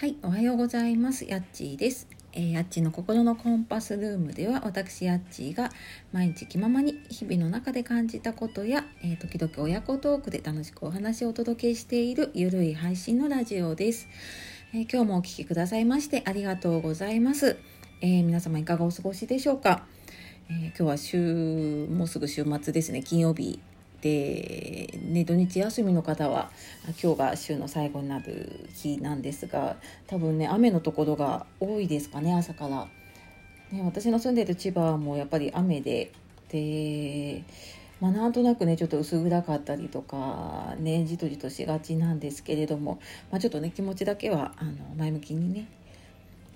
はい、おはようございます。やっちーです。えー、やっちーの心のコンパスルームでは私やっちーが毎日気ままに日々の中で感じたことや、えー、時々親子トークで楽しくお話をお届けしているゆるい配信のラジオです、えー、今日もお聴きくださいましてありがとうございます、え皆様いかがお過ごしでしょうか、え今日は週もうすぐ週末ですね金曜日で、ね、土日休みの方は今日が週の最後になる日なんですが多分ね雨のところが多いですかね朝から、ね、私の住んでる千葉もやっぱり雨でで、まあ、なんとなくねちょっと薄暗かったりとかねじとじとしがちなんですけれども、まあ、ちょっとね気持ちだけはあの前向きにね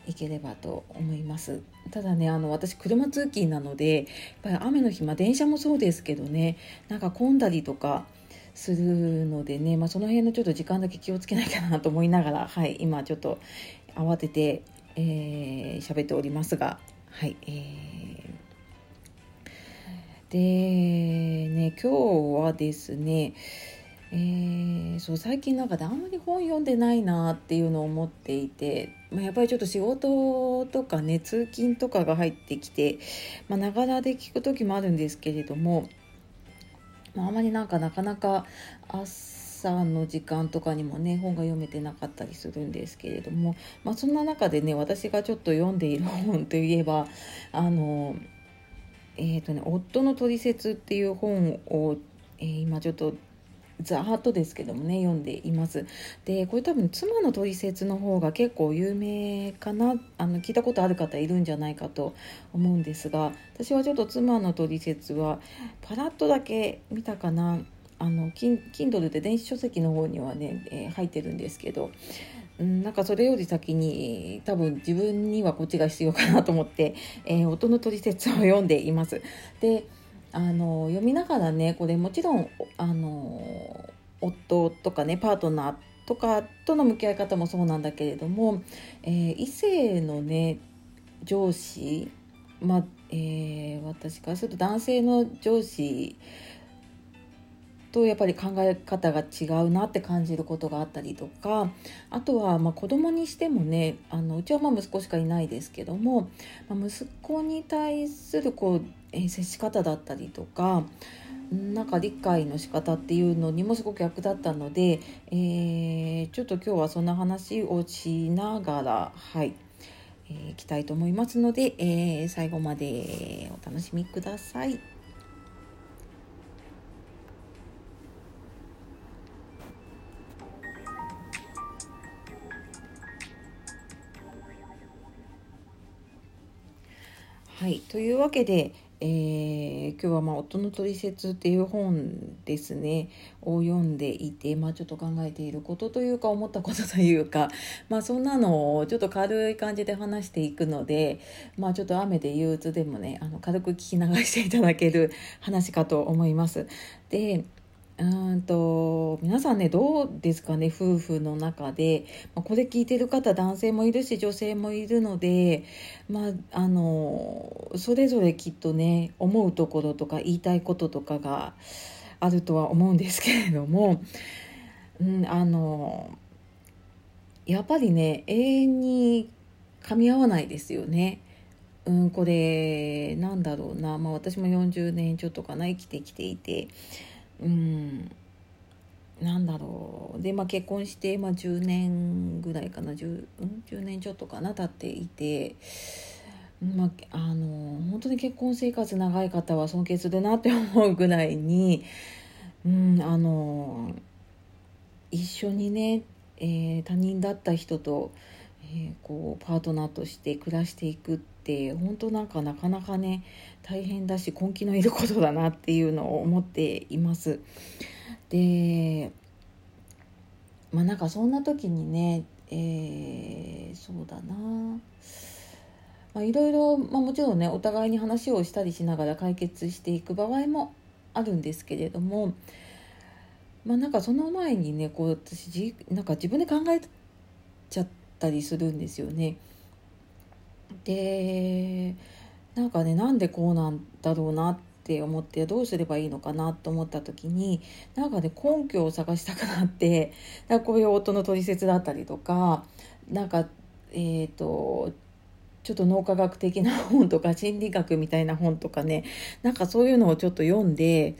いければと思います。ただねあの私車通勤なのでやっぱり雨の日、まあ、電車もそうですけどねなんか混んだりとかするのでね、まあ、その辺のちょっと時間だけ気をつけなきゃなと思いながら、はい、今ちょっと慌てて喋、えー、っておりますが、はいえー、でね今日はですねえー、そう最近なんかであんまり本読んでないなっていうのを思っていて、まあ、やっぱりちょっと仕事とかね通勤とかが入ってきてながらで聞く時もあるんですけれども、まあ、あまりなんかなかなか朝の時間とかにもね本が読めてなかったりするんですけれども、まあ、そんな中でね私がちょっと読んでいる本といえばあのえ、ー、とね「夫のトリセツ」っていう本を、えー、今ちょっとざーっとですけどもね読んでいます。でこれ多分妻の取説の方が結構有名かな。あの聞いたことある方いるんじゃないかと思うんですが私はちょっと妻の取説はパラッとだけ見たかな。あの Kindle で電子書籍の方にはね、えー、入ってるんですけどなんかそれより先に多分自分にはこっちが必要かなと思って、えー、音の取説を読んでいます。であの読みながらねこれもちろんあの夫とかねパートナーとかとの向き合い方もそうなんだけれども、えー、異性のね上司ま、えー、私からすると男性の上司とやっぱり考え方が違うなって感じることがあったりとかあとはまあ子供にしてもねあのうちはまあ息子しかいないですけども、まあ、息子に対するこう、えー、接し方だったりとかなんか理解の仕方っていうのにもすごく役立ったので、えー、ちょっと今日はそんな話をしながらはい。えー、いきたいと思いますので、えー、最後までお楽しみください。はい、というわけで、えー、今日は、まあ「夫の取説」っていう本ですねを読んでいて、まあ、ちょっと考えていることというか思ったことというか、まあ、そんなのをちょっと軽い感じで話していくので、まあ、ちょっと雨で憂鬱でもねあの軽く聞き流していただける話かと思います。でうんと皆さんねどうですかね夫婦の中で、まあ、これ聞いてる方男性もいるし女性もいるので、まあ、あのそれぞれきっとね思うところとか言いたいこととかがあるとは思うんですけれども、うん、あのやっぱりね永遠に噛み合わないですよね。うん、これなんだろうな、まあ、私も40年ちょっとかな生きてきていて。うん。なんだろう。で、まあ、結婚して、まあ、10年ぐらいかな。10, 10年ちょっとかな経っていて、まあ、あの本当に結婚生活長い方は尊敬するなって思うぐらいに、うん、あの一緒にね、えー、他人だった人と、えー、こうパートナーとして暮らしていくって本当なんかなかなかね大変だし根気のいることだなっていうのを思っています。でまあなんかそんな時にね、えー、そうだなまあ、いろいろ、まあ、もちろんねお互いに話をしたりしながら解決していく場合もあるんですけれどもまあなんかその前にねこう私なんか自分で考えちゃったりするんですよね。でなんかねなんでこうなんだろうなって思ってどうすればいいのかなと思った時になんかね根拠を探したくなって だこういう音の取説だったりとかなんかえっ、ー、とちょっと脳科学的な本とか 心理学みたいな本とかねなんかそういうのをちょっと読んで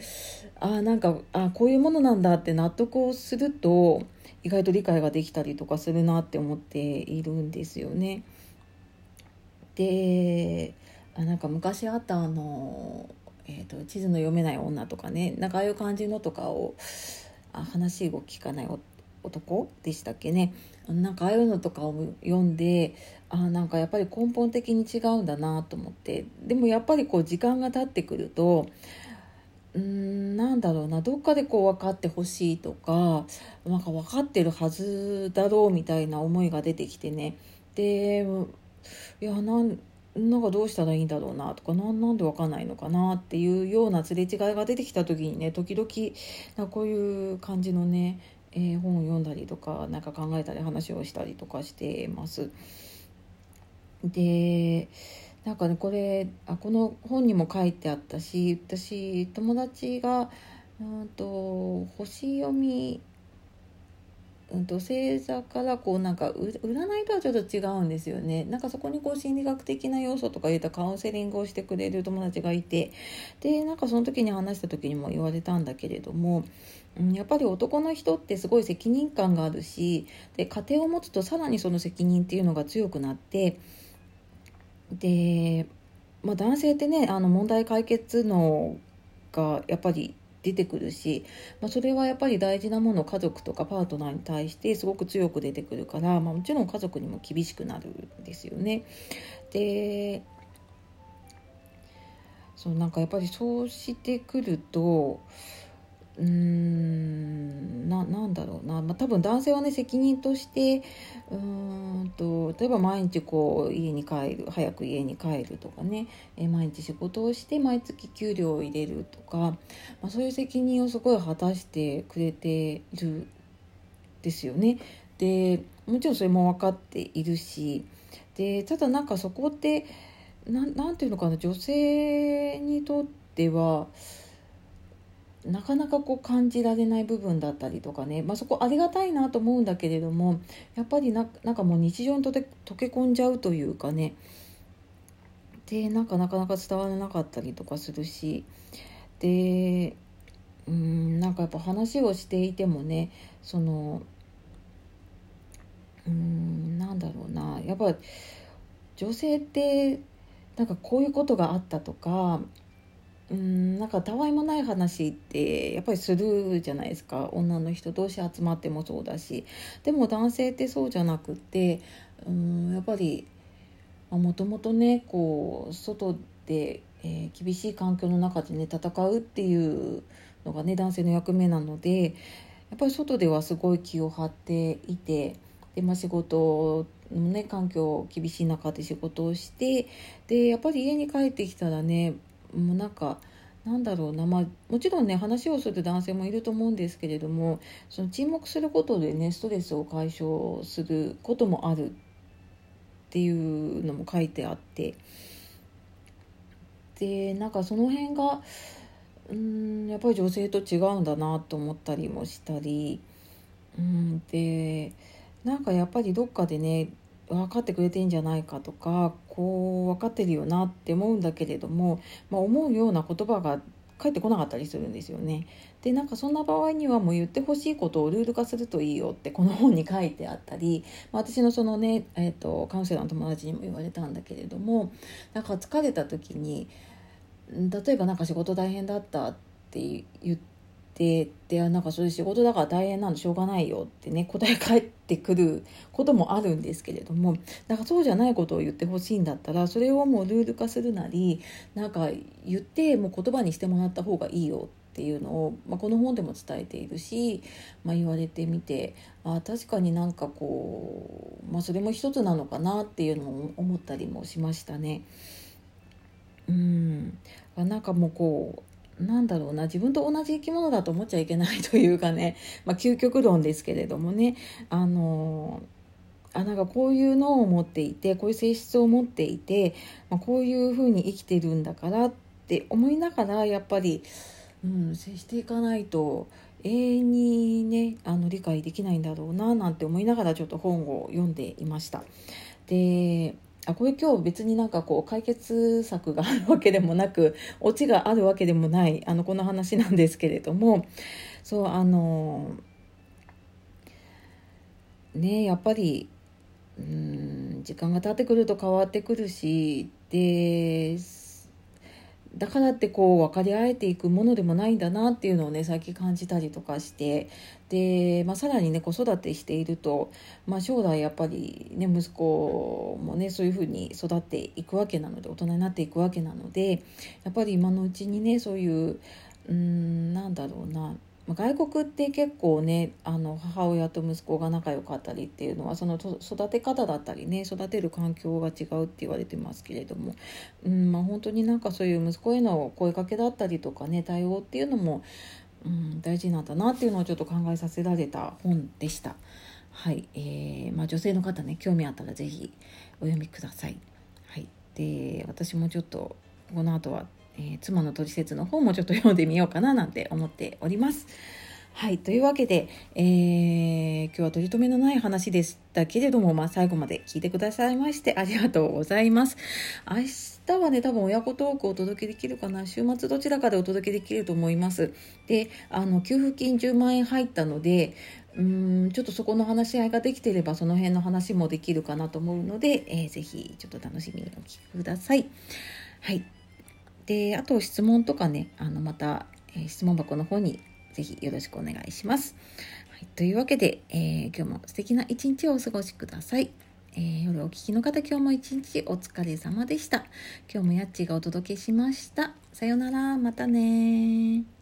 あなんかあこういうものなんだって納得をすると意外と理解ができたりとかするなって思っているんですよね。であなんか昔あったあの、えーと、地図の読めない女とかねなんかああいう感じのとかをあ話を聞かない男でしたっけね。なんかああいうのとかを読んであなんかやっぱり根本的に違うんだなと思って。でもやっぱりこう時間が経ってくるとうんなんだろうなどっかでこう分かってほしいとかなんか分かってるはずだろうみたいな思いが出てきてね。でいやなんなんかどうしたらいいんだろうなとかななんで分かんないのかなっていうようなすれ違いが出てきた時にね時々なこういう感じのね、えー、本を読んだりとか何か考えたり話をしたりとかしてます。でなんかねこれあこの本にも書いてあったし私友達がうんと星読みうんと星座からこうなんか占いとはちょっと違うんですよね。なんかそこにこう心理学的な要素とか言ったカウンセリングをしてくれる友達がいて。でなんかその時に話した時にも言われたんだけれども、うん、やっぱり男の人ってすごい責任感があるしで家庭を持つとさらにその責任っていうのが強くなってで、まあ、男性ってねあの問題解決のがやっぱり出てくるし、まあ、それはやっぱり大事なもの家族とかパートナーに対してすごく強く出てくるから、まあ、もちろん家族にも厳しくなるんですよね。でそうなんかやっぱりそうしてくるとうーんななんだろうな、まあ、多分男性はね責任としてうんと例えば毎日こう家に帰る早く家に帰るとかね、え毎日仕事をして毎月給料を入れるとか、まあ、そういう責任をすごい果たしてくれているですよね。でもちろんそれも分かっているしでただなんかそこって何て言うのかな女性にとっては。なかなかこう感じられない部分だったりとかね、まあ、そこありがたいなと思うんだけれどもやっぱりななんかもう日常にとて溶け込んじゃうというかね。でなんかなかなか伝わらなかったりとかするし。でうんなんかやっぱ話をしていてもねそのうんなんだろうな。やっぱ女性ってなんかこういうことがあったとかうんなんかたわいもない話ってやっぱりするじゃないですか。女の人同士集まってもそうだし。でも男性ってそうじゃなくてうんやっぱりもともとねこう外で、えー、厳しい環境の中でね戦うっていうのがね男性の役目なのでやっぱり外ではすごい気を張っていてで、まあ、仕事のね環境厳しい中で仕事をしてでやっぱり家に帰ってきたらねもうなんかなんだろうなまあもちろんね話をする男性もいると思うんですけれどもその沈黙することでねストレスを解消することもあるっていうのも書いてあってでなんかその辺がうんやっぱり女性と違うんだなと思ったりもしたりうんでなんかやっぱりどっかでね分かってくれてんじゃないかとかこう分かってるよなって思うんだけれども、まあ、思うような言葉が返ってこなかったりするんですよね。でなんかそんな場合にはもう言ってほしいことをルール化するといいよってこの本に書いてあったり、まあ、私のそのね、えーと、カウンセラーの友達にも言われたんだけれどもなんか疲れた時に例えばなんか仕事大変だったって言ってででなんかそういう仕事だから大変なのしょうがないよってね答え返ってくることもあるんですけれどもだかそうじゃないことを言ってほしいんだったらそれをもうルール化するなりなんか言ってもう言葉にしてもらった方がいいよっていうのを、まあ、この本でも伝えているし、まあ、言われてみてあ確かになんかこう、まあ、それも一つなのかなっていうのを思ったりもしましたね。うんなんかもうこうなんだろうな自分と同じ生き物だと思っちゃいけないというかね、まあ、究極論ですけれどもねあのあなんかこういうのを持っていてこういう性質を持っていて、まあ、こういうふうに生きてるんだからって思いながらやっぱり、うん、接していかないと永遠にねあの理解できないんだろうななんて思いながらちょっと本を読んでいました。であこれ今日別になんかこう解決策があるわけでもなく オチがあるわけでもないあのこの話なんですけれどもそうあのねやっぱりうん時間が経ってくると変わってくるしでだからってこう分かり合えていくものでもないんだなっていうのをね最近感じたりとかしてで、まあ、さらにね子育てしていると、まあ、将来やっぱりね息子もねそういうふうに育っていくわけなので大人になっていくわけなのでやっぱり今のうちにねそういううんなんだろうな外国って結構ねあの母親と息子が仲良かったりっていうのはその育て方だったりね育てる環境が違うって言われてますけれども、うんまあ、本当になんかそういう息子への声かけだったりとかね対応っていうのも、うん、大事なんだなっていうのをちょっと考えさせられた本でした。はいえーまあ、女性の方ね興味あったら是非お読みください。はい、で私もちょっとこの後はえー、妻の取説の方もちょっと読んでみようかななんて思っております。はい。というわけで、えー、今日は取り留めのない話でしたけれども、まあ、最後まで聞いてくださいましてありがとうございます。明日はね、多分親子トークをお届けできるかな。週末どちらかでお届けできると思います。で、あの、給付金10万円入ったので、うんちょっとそこの話し合いができてればその辺の話もできるかなと思うので、えー、ぜひちょっと楽しみにお聞きください。はい。であと質問とかねあのまた、え、質問箱の方にぜひよろしくお願いします。はい、というわけで、えー、今日も素敵な一日をお過ごしください。えー、夜お聞きの方今日も一日お疲れ様でした。今日もやっちがお届けしました。さようなら、またね